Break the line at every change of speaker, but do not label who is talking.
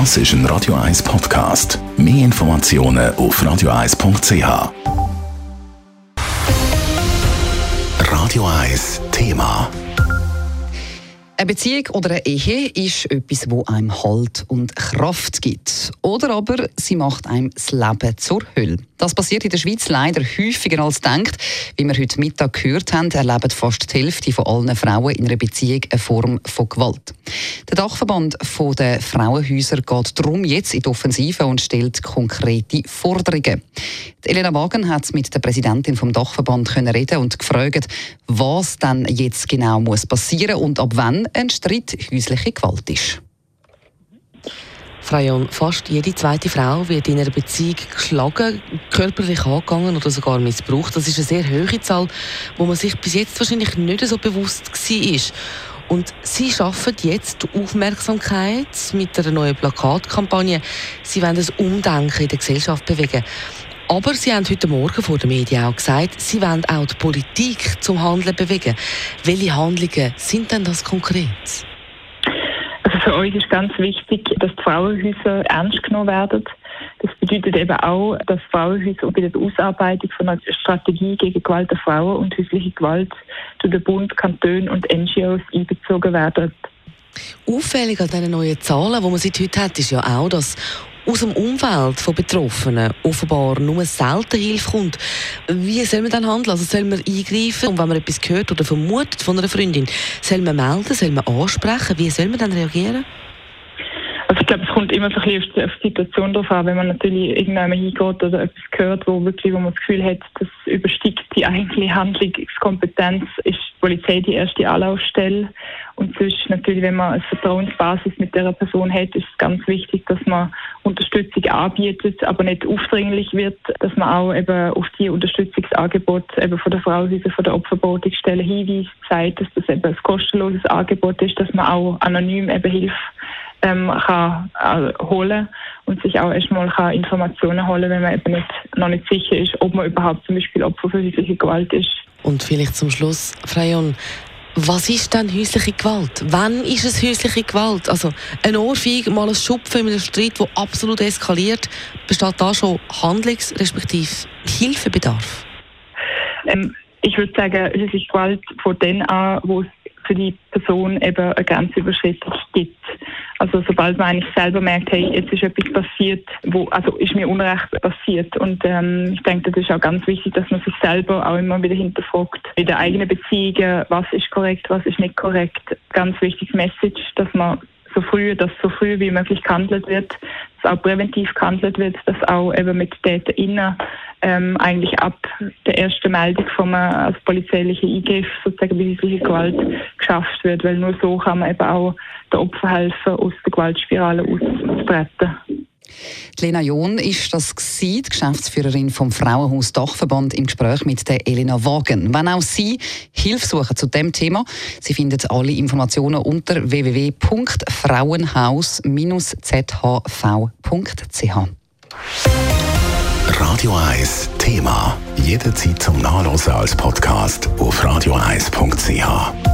Das ist ein Radio 1 Podcast. Mehr Informationen auf radio1.ch. Radio 1 Thema.
Eine Beziehung oder eine Ehe ist etwas, wo einem Halt und Kraft gibt. Oder aber sie macht einem das Leben zur Hölle. Das passiert in der Schweiz leider häufiger als denkt. Wie wir heute Mittag gehört haben, erlebt fast die Hälfte von allen Frauen in einer Beziehung eine Form von Gewalt. Der Dachverband der Frauenhäuser geht darum jetzt in die Offensive und stellt konkrete Forderungen. Die Elena Wagen hat mit der Präsidentin vom Dachverband können reden und gefragt, was dann jetzt genau muss passieren und ab wann ein Streit häusliche Gewalt ist.
Frajon, fast jede zweite Frau wird in einer Beziehung geschlagen, körperlich angegangen oder sogar missbraucht. Das ist eine sehr hohe Zahl, wo man sich bis jetzt wahrscheinlich nicht so bewusst war. Und Sie schaffen jetzt Aufmerksamkeit mit einer neuen Plakatkampagne. Sie wollen das Umdenken in der Gesellschaft bewegen. Aber Sie haben heute Morgen vor den Medien auch gesagt, Sie wollen auch die Politik zum Handeln bewegen. Welche Handlungen sind denn das konkret?
Für uns ist ganz wichtig, dass die Frauenhäuser ernst genommen werden. Das bedeutet eben auch, dass Frauenhäuser bei der Ausarbeitung von einer Strategie gegen Gewalt der Frauen und häusliche Gewalt durch den Bund, Kanton und NGOs einbezogen werden.
Auffällig an diesen neuen Zahlen, die man seit heute hat, ist ja auch, dass aus dem Umfeld von Betroffenen offenbar nur selten Hilfe kommt. Wie soll man dann handeln? Also soll man eingreifen und wenn man etwas hört oder vermutet von einer Freundin, soll man melden, soll man ansprechen? Wie soll man dann reagieren?
Also ich glaube, es kommt immer so ein bisschen auf die Situation drauf an, wenn man natürlich irgendwann hingeht oder etwas hört, wo wirklich, wo man das Gefühl hat, das übersteigt die eigentliche Handlungskompetenz, ist die Polizei die erste Anlaufstelle. Und sonst natürlich, wenn man eine Vertrauensbasis mit der Person hat, ist es ganz wichtig, dass man Unterstützung anbietet, aber nicht aufdringlich wird, dass man auch eben auf die Unterstützungsangebote eben von der Frauenhäuser, von der Opferberatungsstelle hinweist, zeigt, dass das eben ein kostenloses Angebot ist, dass man auch anonym eben Hilfe ähm, kann äh, holen und sich auch erstmal kann Informationen holen, wenn man eben nicht, noch nicht sicher ist, ob man überhaupt zum Beispiel Opfer für häusliche Gewalt ist.
Und vielleicht zum Schluss, Freyon, was ist denn häusliche Gewalt? Wann ist es häusliche Gewalt? Also ein Ohrfeige, mal ein Schupfen in einem Streit, der absolut eskaliert, besteht da schon Handlungs- respektive Hilfebedarf?
Ähm, ich würde sagen, häusliche Gewalt von dann an, wo es für die Person eben eine Grenzüberschreitung gibt. Also sobald man eigentlich selber merkt, hey, jetzt ist etwas passiert, wo, also ist mir Unrecht passiert. Und ähm, ich denke, das ist auch ganz wichtig, dass man sich selber auch immer wieder hinterfragt, in der eigenen Beziehung, was ist korrekt, was ist nicht korrekt. Ganz wichtiges Message, dass man so früh, dass so früh wie möglich gehandelt wird, dass auch präventiv gehandelt wird, dass auch eben mit TäterInnen ähm, eigentlich ab der ersten Meldung vom also polizeilichen Eingriff sozusagen bei häuslicher Gewalt geschafft wird, weil nur so kann man eben auch den Opfern helfen, aus der Gewaltspirale auszutreten.
Lena John ist das die Geschäftsführerin vom Frauenhaus Dachverband im Gespräch mit der Elena Wagen. Wenn auch Sie Hilfe suchen zu dem Thema, Sie finden alle Informationen unter www.frauenhaus-zhv.ch.
Radio 1 Thema jederzeit zum Nachlesen als Podcast auf radio1.ch.